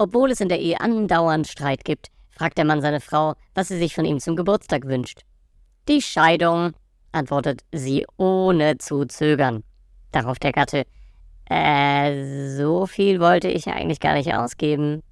Obwohl es in der Ehe andauernd Streit gibt, fragt der Mann seine Frau, was sie sich von ihm zum Geburtstag wünscht. Die Scheidung, antwortet sie ohne zu zögern. Darauf der Gatte, äh, so viel wollte ich eigentlich gar nicht ausgeben.